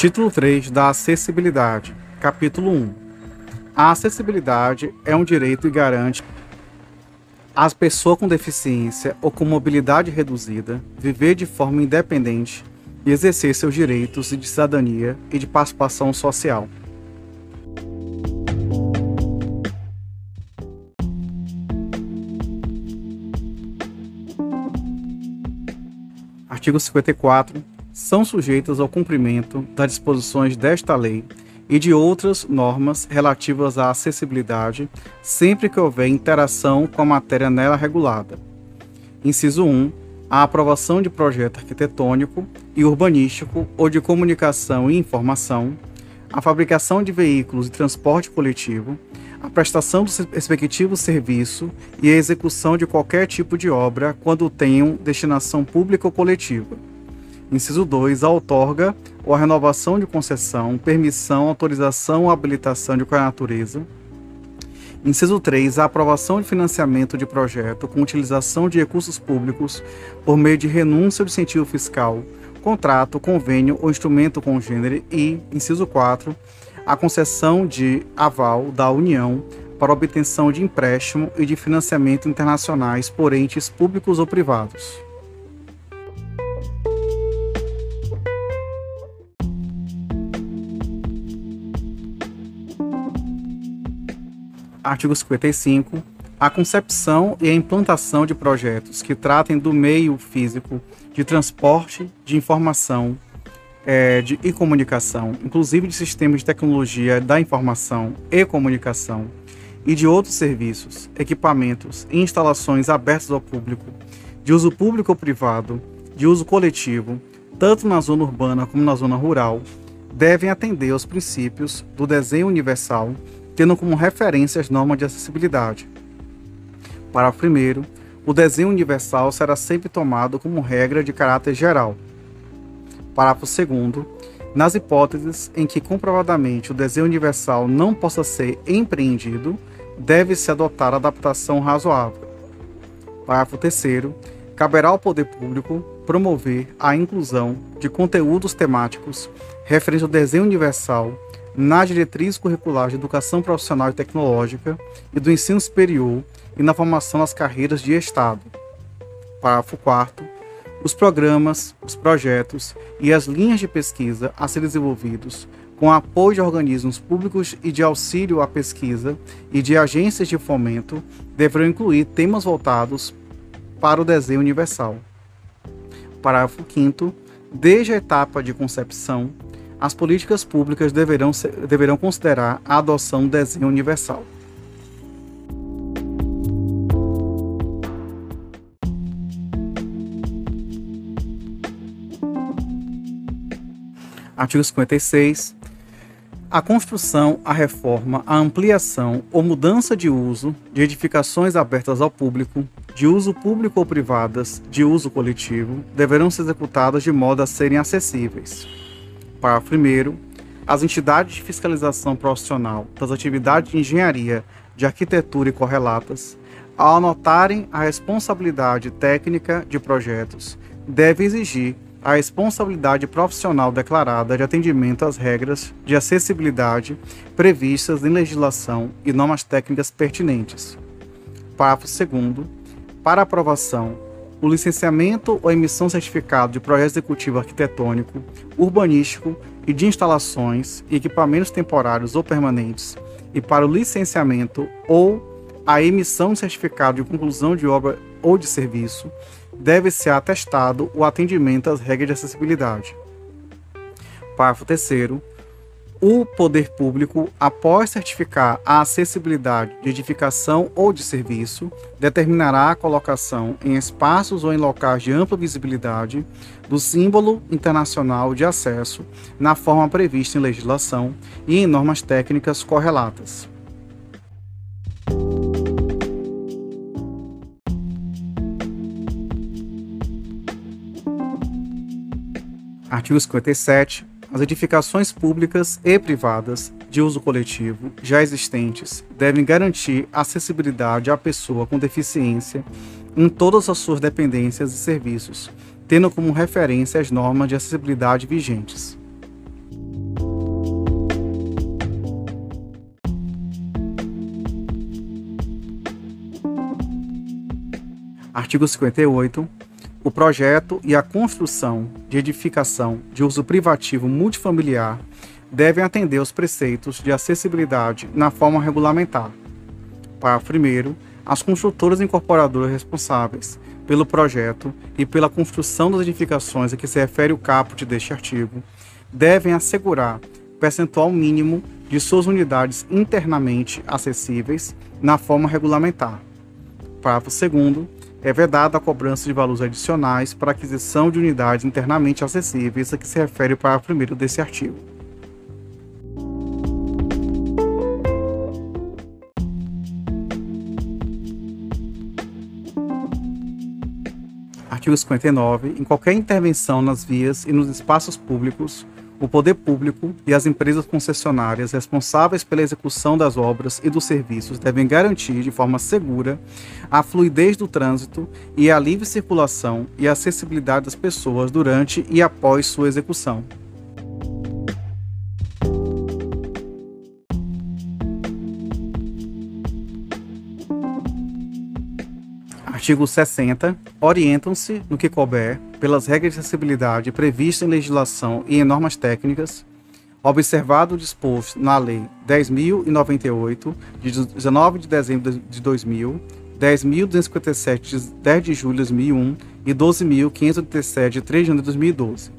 Título 3 da Acessibilidade, Capítulo 1. A acessibilidade é um direito e garante às pessoas com deficiência ou com mobilidade reduzida viver de forma independente e exercer seus direitos de cidadania e de participação social. Artigo 54. São sujeitas ao cumprimento das disposições desta lei e de outras normas relativas à acessibilidade, sempre que houver interação com a matéria nela regulada. Inciso 1. A aprovação de projeto arquitetônico e urbanístico ou de comunicação e informação, a fabricação de veículos de transporte coletivo, a prestação do respectivo serviço e a execução de qualquer tipo de obra quando tenham destinação pública ou coletiva. Inciso 2. A outorga ou a renovação de concessão, permissão, autorização ou habilitação de qualquer natureza. Inciso 3. A aprovação de financiamento de projeto com utilização de recursos públicos por meio de renúncia de incentivo fiscal, contrato, convênio ou instrumento congênere. E, inciso 4 a concessão de aval da União para obtenção de empréstimo e de financiamento internacionais por entes públicos ou privados. Artigo 55. A concepção e a implantação de projetos que tratem do meio físico de transporte de informação é, de, e comunicação, inclusive de sistemas de tecnologia da informação e comunicação, e de outros serviços, equipamentos e instalações abertos ao público, de uso público ou privado, de uso coletivo, tanto na zona urbana como na zona rural, devem atender aos princípios do desenho universal, tendo como referência as normas de acessibilidade. Parágrafo 1. O desenho universal será sempre tomado como regra de caráter geral Parágrafo 2. Nas hipóteses em que comprovadamente o desenho universal não possa ser empreendido, deve-se adotar adaptação razoável. Parágrafo 3. Caberá ao poder público promover a inclusão de conteúdos temáticos referentes ao desenho universal na diretriz curricular de educação profissional e tecnológica e do ensino superior e na formação das carreiras de Estado. Parágrafo 4 os programas, os projetos e as linhas de pesquisa a serem desenvolvidos com apoio de organismos públicos e de auxílio à pesquisa e de agências de fomento deverão incluir temas voltados para o desenho universal. Parágrafo 5 Desde a etapa de concepção, as políticas públicas deverão, deverão considerar a adoção do desenho universal. Artigo 56. A construção, a reforma, a ampliação ou mudança de uso de edificações abertas ao público, de uso público ou privadas, de uso coletivo, deverão ser executadas de modo a serem acessíveis. Parágrafo 1. As entidades de fiscalização profissional das atividades de engenharia, de arquitetura e correlatas, ao anotarem a responsabilidade técnica de projetos, devem exigir a responsabilidade profissional declarada de atendimento às regras de acessibilidade previstas em legislação e normas técnicas pertinentes. Parágrafo 2. Para aprovação, o licenciamento ou emissão certificado de projeto executivo arquitetônico, urbanístico e de instalações e equipamentos temporários ou permanentes, e para o licenciamento ou a emissão de certificado de conclusão de obra ou de serviço, deve ser atestado o atendimento às regras de acessibilidade. Parágrafo 3 o poder público, após certificar a acessibilidade de edificação ou de serviço, determinará a colocação em espaços ou em locais de ampla visibilidade do símbolo internacional de acesso na forma prevista em legislação e em normas técnicas correlatas. Artigo 57. As edificações públicas e privadas de uso coletivo já existentes devem garantir acessibilidade à pessoa com deficiência em todas as suas dependências e serviços, tendo como referência as normas de acessibilidade vigentes. Artigo 58 o projeto e a construção de edificação de uso privativo multifamiliar devem atender aos preceitos de acessibilidade na forma regulamentar. Parágrafo 1. As construtoras incorporadoras responsáveis pelo projeto e pela construção das edificações a que se refere o caput deste artigo devem assegurar percentual mínimo de suas unidades internamente acessíveis na forma regulamentar. Parágrafo 2 é vedada a cobrança de valores adicionais para aquisição de unidades internamente acessíveis, a que se refere o parágrafo 1 desse artigo. Artigo 59. Em qualquer intervenção nas vias e nos espaços públicos, o poder público e as empresas concessionárias responsáveis pela execução das obras e dos serviços devem garantir de forma segura a fluidez do trânsito e a livre circulação e acessibilidade das pessoas durante e após sua execução. Artigo 60. Orientam-se, no que couber, pelas regras de acessibilidade previstas em legislação e em normas técnicas, observado o disposto na Lei 10.098, de 19 de dezembro de 2000, 10.257, de 10 de julho de 2001 e 12.587, de 3 de janeiro de 2012.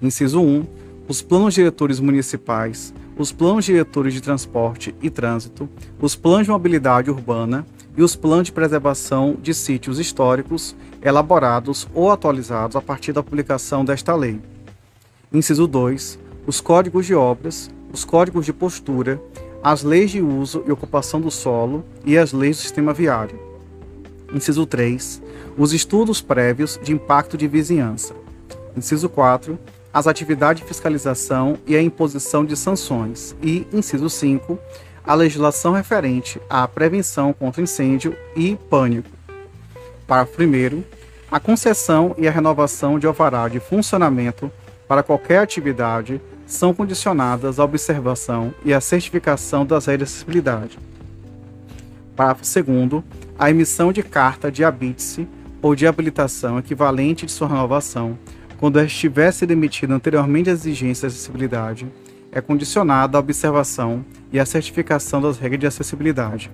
Inciso 1. Os planos diretores municipais, os planos diretores de transporte e trânsito, os planos de mobilidade urbana, e os planos de preservação de sítios históricos elaborados ou atualizados a partir da publicação desta lei. Inciso 2. Os códigos de obras, os códigos de postura, as leis de uso e ocupação do solo e as leis do sistema viário. Inciso 3. Os estudos prévios de impacto de vizinhança. Inciso 4. As atividades de fiscalização e a imposição de sanções. E, inciso 5 a legislação referente à prevenção contra incêndio e pânico. Parágrafo 1. A concessão e a renovação de alvará de funcionamento para qualquer atividade são condicionadas à observação e à certificação das regras de acessibilidade. Parágrafo 2. A emissão de carta de habite ou de habilitação equivalente de sua renovação, quando estiver sido emitida anteriormente às exigências de acessibilidade, é condicionada à observação e à certificação das regras de acessibilidade.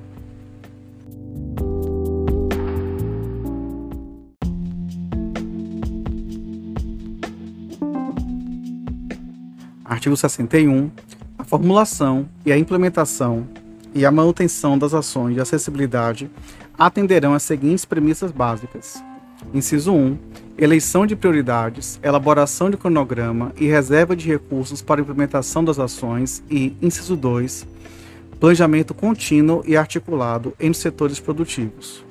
Artigo 61. A formulação e a implementação e a manutenção das ações de acessibilidade atenderão às seguintes premissas básicas. Inciso 1 eleição de prioridades, elaboração de cronograma e reserva de recursos para implementação das ações e, inciso 2, planejamento contínuo e articulado entre setores produtivos.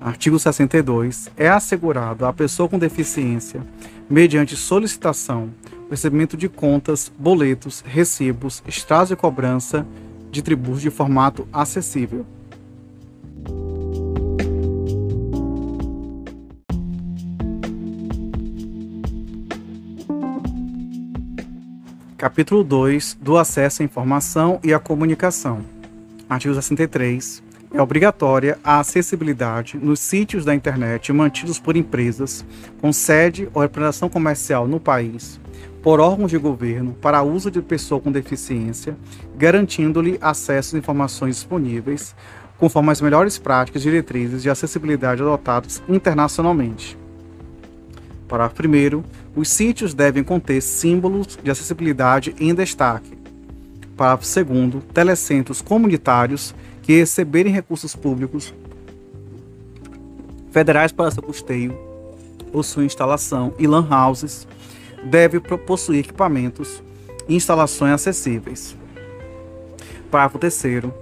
Artigo 62. É assegurado à pessoa com deficiência, mediante solicitação, recebimento de contas, boletos, recibos, extras de cobrança de tributos de formato acessível. Capítulo 2 do acesso à informação e à comunicação. Artigo 63. É obrigatória a acessibilidade nos sítios da internet mantidos por empresas com sede ou representação comercial no país por órgãos de governo para uso de pessoa com deficiência, garantindo-lhe acesso às informações disponíveis, conforme as melhores práticas e diretrizes de acessibilidade adotadas internacionalmente. Parágrafo 1. Os sítios devem conter símbolos de acessibilidade em destaque. Parágrafo 2. Telecentros comunitários que receberem recursos públicos federais para seu custeio ou sua instalação e lan houses deve possuir equipamentos e instalações acessíveis. Parágrafo 3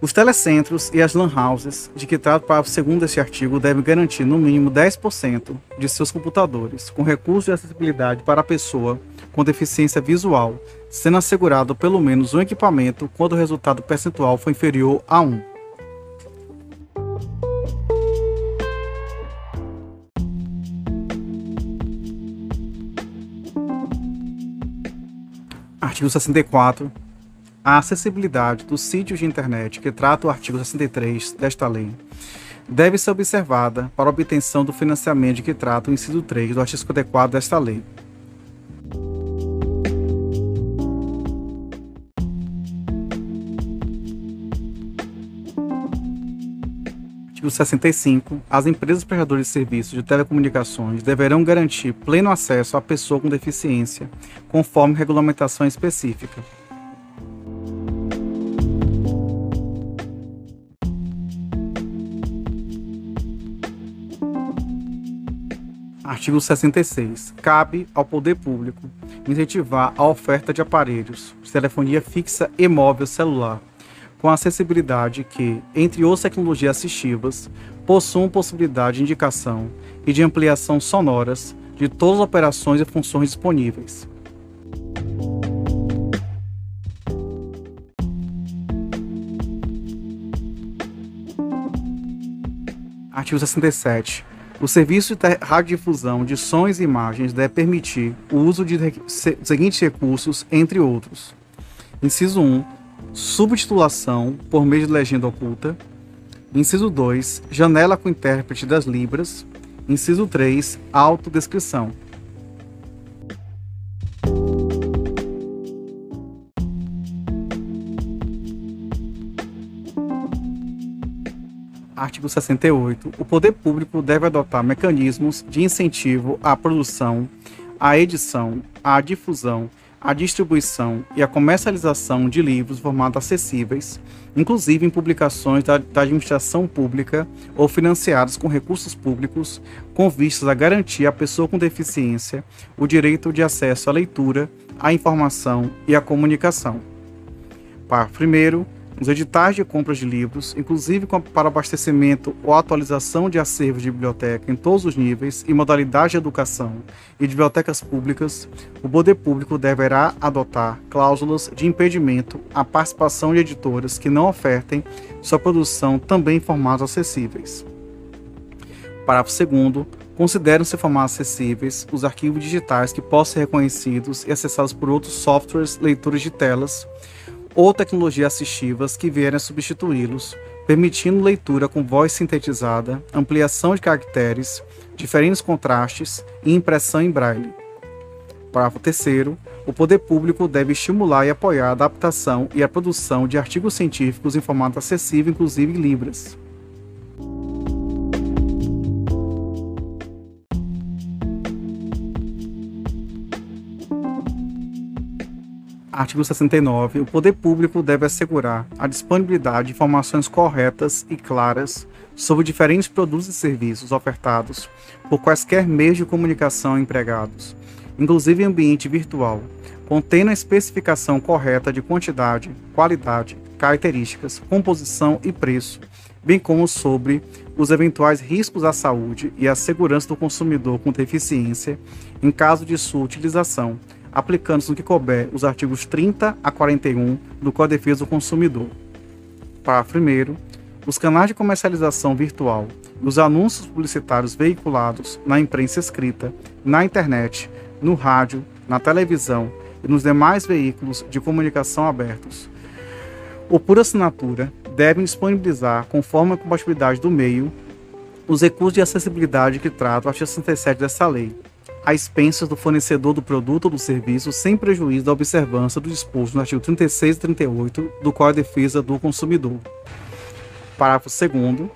os telecentros e as lan houses de que trata o parágrafo 2 deste artigo devem garantir no mínimo 10% de seus computadores com recursos de acessibilidade para a pessoa com deficiência visual, sendo assegurado pelo menos um equipamento quando o resultado percentual for inferior a 1. Artigo 64. A acessibilidade dos sítios de internet que trata o artigo 63 desta lei deve ser observada para obtenção do financiamento que trata o inciso 3 do artigo 54 desta lei. Artigo 65. As empresas prestadoras de serviços de telecomunicações deverão garantir pleno acesso à pessoa com deficiência, conforme regulamentação específica. Artigo 66. Cabe ao poder público incentivar a oferta de aparelhos de telefonia fixa e móvel celular com acessibilidade que, entre outras tecnologias assistivas, possuam possibilidade de indicação e de ampliação sonoras de todas as operações e funções disponíveis. Artigo 67. O serviço de radiodifusão de sons e imagens deve permitir o uso de seguintes recursos, entre outros. Inciso 1. Subtitulação por meio de legenda oculta. Inciso 2. Janela com intérprete das Libras. Inciso 3. Autodescrição. Artigo 68. O poder público deve adotar mecanismos de incentivo à produção, à edição, à difusão, à distribuição e à comercialização de livros formatos acessíveis, inclusive em publicações da, da administração pública ou financiados com recursos públicos, com vistas a garantir à pessoa com deficiência o direito de acesso à leitura, à informação e à comunicação. Parágrafo 1 os editais de compras de livros, inclusive para abastecimento ou atualização de acervos de biblioteca em todos os níveis e modalidades de educação e de bibliotecas públicas, o poder público deverá adotar cláusulas de impedimento à participação de editoras que não ofertem sua produção também em formatos acessíveis. Parágrafo 2 Consideram-se formatos acessíveis os arquivos digitais que possam ser reconhecidos e acessados por outros softwares leitores de telas ou tecnologias assistivas que vierem a substituí-los, permitindo leitura com voz sintetizada, ampliação de caracteres, diferentes contrastes e impressão em braille. Parágrafo 3 o poder público deve estimular e apoiar a adaptação e a produção de artigos científicos em formato acessível, inclusive em Libras. Artigo 69. O poder público deve assegurar a disponibilidade de informações corretas e claras sobre diferentes produtos e serviços ofertados por quaisquer meios de comunicação empregados, inclusive em ambiente virtual, contendo a especificação correta de quantidade, qualidade, características, composição e preço, bem como sobre os eventuais riscos à saúde e à segurança do consumidor com deficiência em caso de sua utilização aplicando-se no que couber os artigos 30 a 41 do Código de Defesa do Consumidor. Parágrafo 1 os canais de comercialização virtual e os anúncios publicitários veiculados na imprensa escrita, na internet, no rádio, na televisão e nos demais veículos de comunicação abertos, ou por assinatura, devem disponibilizar, conforme a compatibilidade do meio, os recursos de acessibilidade que trata o artigo 67 dessa lei, a expensas do fornecedor do produto ou do serviço, sem prejuízo da observância do disposto no artigo 36 e 38 do Código de Defesa do Consumidor. Parágrafo 2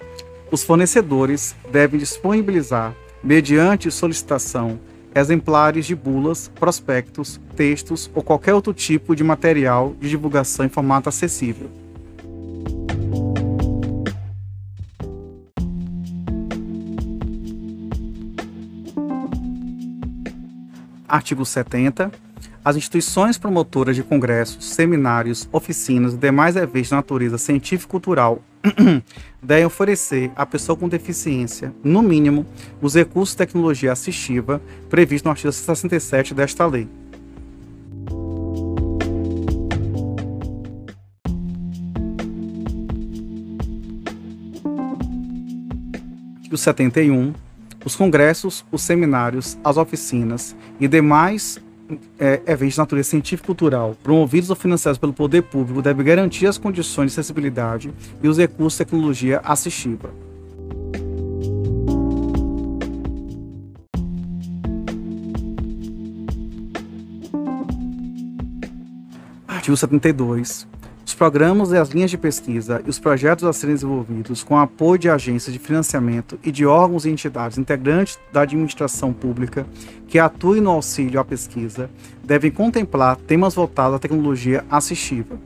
os fornecedores devem disponibilizar, mediante solicitação, exemplares de bulas, prospectos, textos ou qualquer outro tipo de material de divulgação em formato acessível Artigo 70. As instituições promotoras de congressos, seminários, oficinas e demais eventos de natureza científico-cultural devem oferecer à pessoa com deficiência, no mínimo, os recursos de tecnologia assistiva previstos no artigo 67 desta lei. Artigo 71 os congressos, os seminários, as oficinas e demais é, eventos de natureza científica e cultural, promovidos ou financiados pelo poder público, devem garantir as condições de acessibilidade e os recursos de tecnologia assistiva. Artigo 72. Os programas e as linhas de pesquisa e os projetos a serem desenvolvidos com apoio de agências de financiamento e de órgãos e entidades integrantes da administração pública que atuem no auxílio à pesquisa devem contemplar temas voltados à tecnologia assistiva.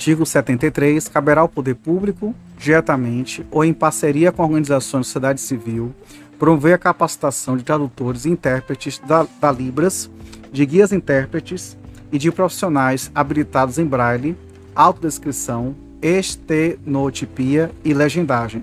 Artigo 73. Caberá ao poder público, diretamente ou em parceria com organizações da sociedade civil, promover a capacitação de tradutores e intérpretes da, da Libras, de guias intérpretes e de profissionais habilitados em braille, autodescrição, estenotipia e legendagem.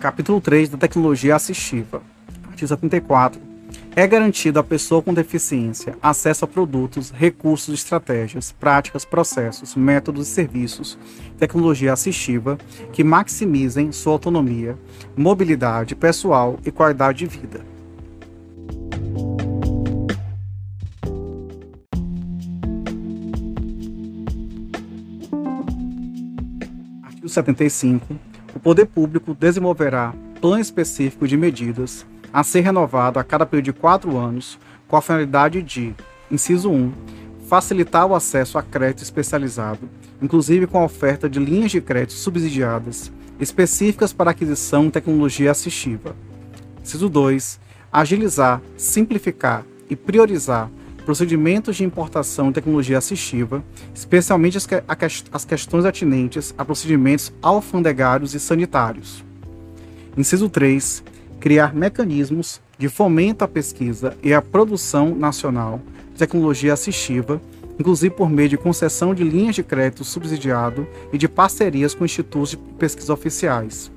Capítulo 3 da Tecnologia Assistiva. Artigo 74. É garantido à pessoa com deficiência acesso a produtos, recursos, estratégias, práticas, processos, métodos e serviços, tecnologia assistiva que maximizem sua autonomia, mobilidade pessoal e qualidade de vida. Artigo 75 o poder público desenvolverá plano específico de medidas a ser renovado a cada período de quatro anos, com a finalidade de, inciso 1, facilitar o acesso a crédito especializado, inclusive com a oferta de linhas de crédito subsidiadas, específicas para aquisição de tecnologia assistiva. Inciso 2, agilizar, simplificar e priorizar procedimentos de importação de tecnologia assistiva, especialmente as, que, as questões atinentes a procedimentos alfandegários e sanitários. Inciso 3. Criar mecanismos de fomento à pesquisa e à produção nacional de tecnologia assistiva, inclusive por meio de concessão de linhas de crédito subsidiado e de parcerias com institutos de pesquisa oficiais.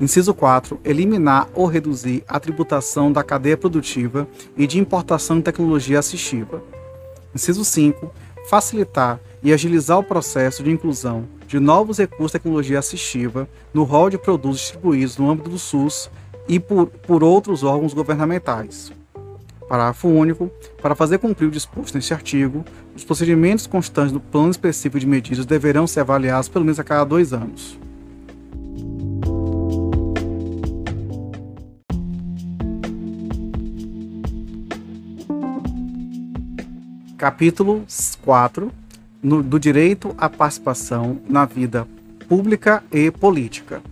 Inciso 4. Eliminar ou reduzir a tributação da cadeia produtiva e de importação de tecnologia assistiva. Inciso 5. Facilitar e agilizar o processo de inclusão de novos recursos de tecnologia assistiva no rol de produtos distribuídos no âmbito do SUS e por, por outros órgãos governamentais. Parágrafo único. Para fazer cumprir o disposto neste artigo, os procedimentos constantes do plano específico de medidas deverão ser avaliados pelo menos a cada dois anos. Capítulo 4 no, do direito à participação na vida pública e política.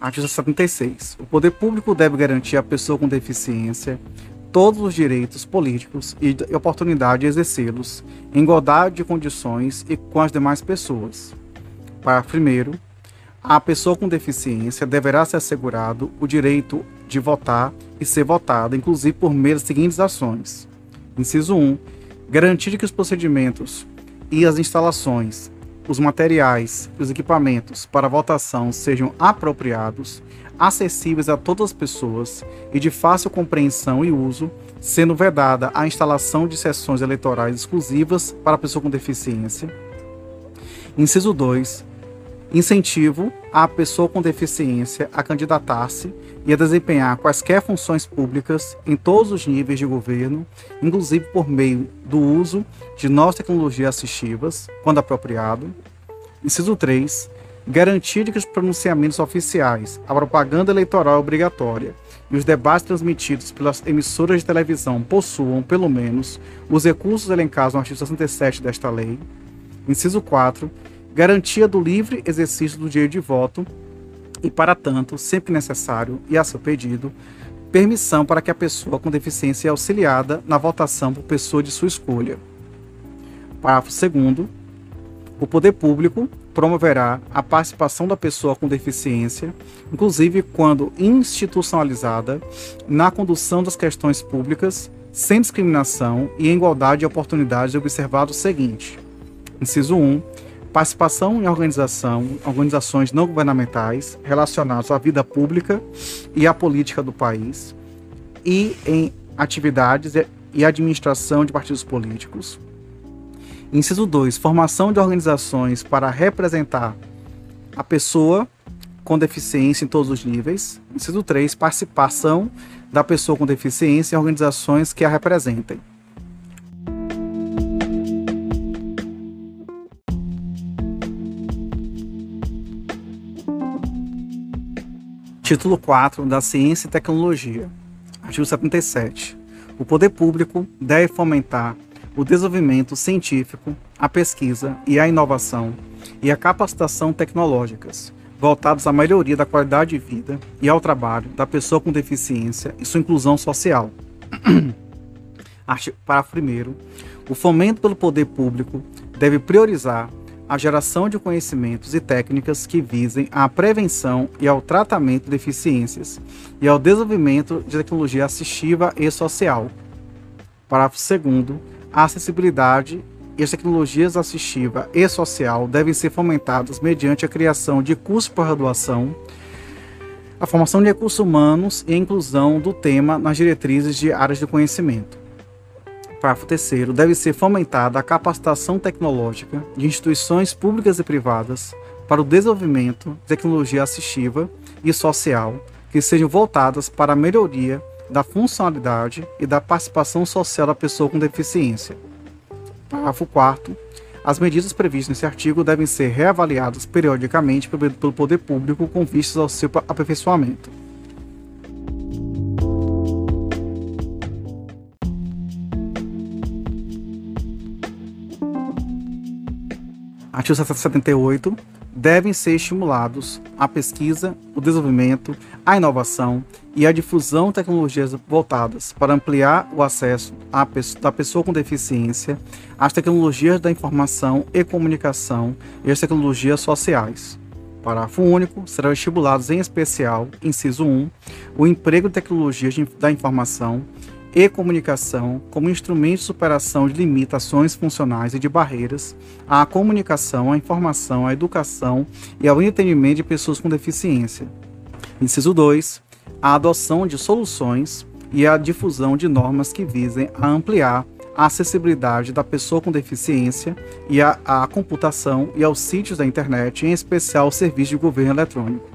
Artigo 76. O poder público deve garantir à pessoa com deficiência todos os direitos políticos e oportunidade de exercê-los em igualdade de condições e com as demais pessoas. Parágrafo 1. A pessoa com deficiência deverá ser assegurado o direito de votar e ser votada, inclusive por meio das seguintes ações. Inciso 1 Garantir que os procedimentos e as instalações, os materiais e os equipamentos para votação sejam apropriados, acessíveis a todas as pessoas e de fácil compreensão e uso, sendo vedada a instalação de sessões eleitorais exclusivas para pessoa com deficiência. Inciso 2 incentivo à pessoa com deficiência a candidatar-se e a desempenhar quaisquer funções públicas em todos os níveis de governo, inclusive por meio do uso de novas tecnologias assistivas, quando apropriado. Inciso 3. Garantir que os pronunciamentos oficiais, a propaganda eleitoral obrigatória e os debates transmitidos pelas emissoras de televisão possuam, pelo menos, os recursos elencados no artigo 67 desta lei. Inciso 4 garantia do livre exercício do direito de voto e, para tanto, sempre necessário e a seu pedido, permissão para que a pessoa com deficiência é auxiliada na votação por pessoa de sua escolha. Parágrafo 2 o poder público promoverá a participação da pessoa com deficiência, inclusive quando institucionalizada, na condução das questões públicas, sem discriminação e em igualdade de oportunidades, observado o seguinte: inciso 1 participação em organização, organizações não governamentais relacionadas à vida pública e à política do país. e em atividades e administração de partidos políticos. Inciso 2. Formação de organizações para representar a pessoa com deficiência em todos os níveis. Inciso 3. Participação da pessoa com deficiência em organizações que a representem. Título 4 da Ciência e Tecnologia. Artigo 77. O poder público deve fomentar o desenvolvimento científico, a pesquisa e a inovação e a capacitação tecnológicas, voltados à melhoria da qualidade de vida e ao trabalho da pessoa com deficiência e sua inclusão social. Parágrafo 1. O fomento pelo poder público deve priorizar a geração de conhecimentos e técnicas que visem à prevenção e ao tratamento de deficiências e ao desenvolvimento de tecnologia assistiva e social. Parágrafo 2. A acessibilidade e as tecnologias assistiva e social devem ser fomentadas mediante a criação de cursos por graduação, a formação de recursos humanos e a inclusão do tema nas diretrizes de áreas de conhecimento. Parágrafo 3 deve ser fomentada a capacitação tecnológica de instituições públicas e privadas para o desenvolvimento de tecnologia assistiva e social que sejam voltadas para a melhoria da funcionalidade e da participação social da pessoa com deficiência. Parágrafo 4 as medidas previstas nesse artigo devem ser reavaliadas periodicamente pelo poder público com vistas ao seu aperfeiçoamento. Artigo 78. Devem ser estimulados a pesquisa, o desenvolvimento, a inovação e a difusão de tecnologias voltadas para ampliar o acesso da pessoa com deficiência às tecnologias da informação e comunicação e às tecnologias sociais. Parágrafo único. Serão estimulados, em especial, inciso 1, o emprego de tecnologias da informação e comunicação como instrumento de superação de limitações funcionais e de barreiras à comunicação, à informação, à educação e ao entendimento de pessoas com deficiência. Inciso 2. A adoção de soluções e a difusão de normas que visem a ampliar a acessibilidade da pessoa com deficiência e a computação e aos sítios da internet, em especial o serviço de governo eletrônico.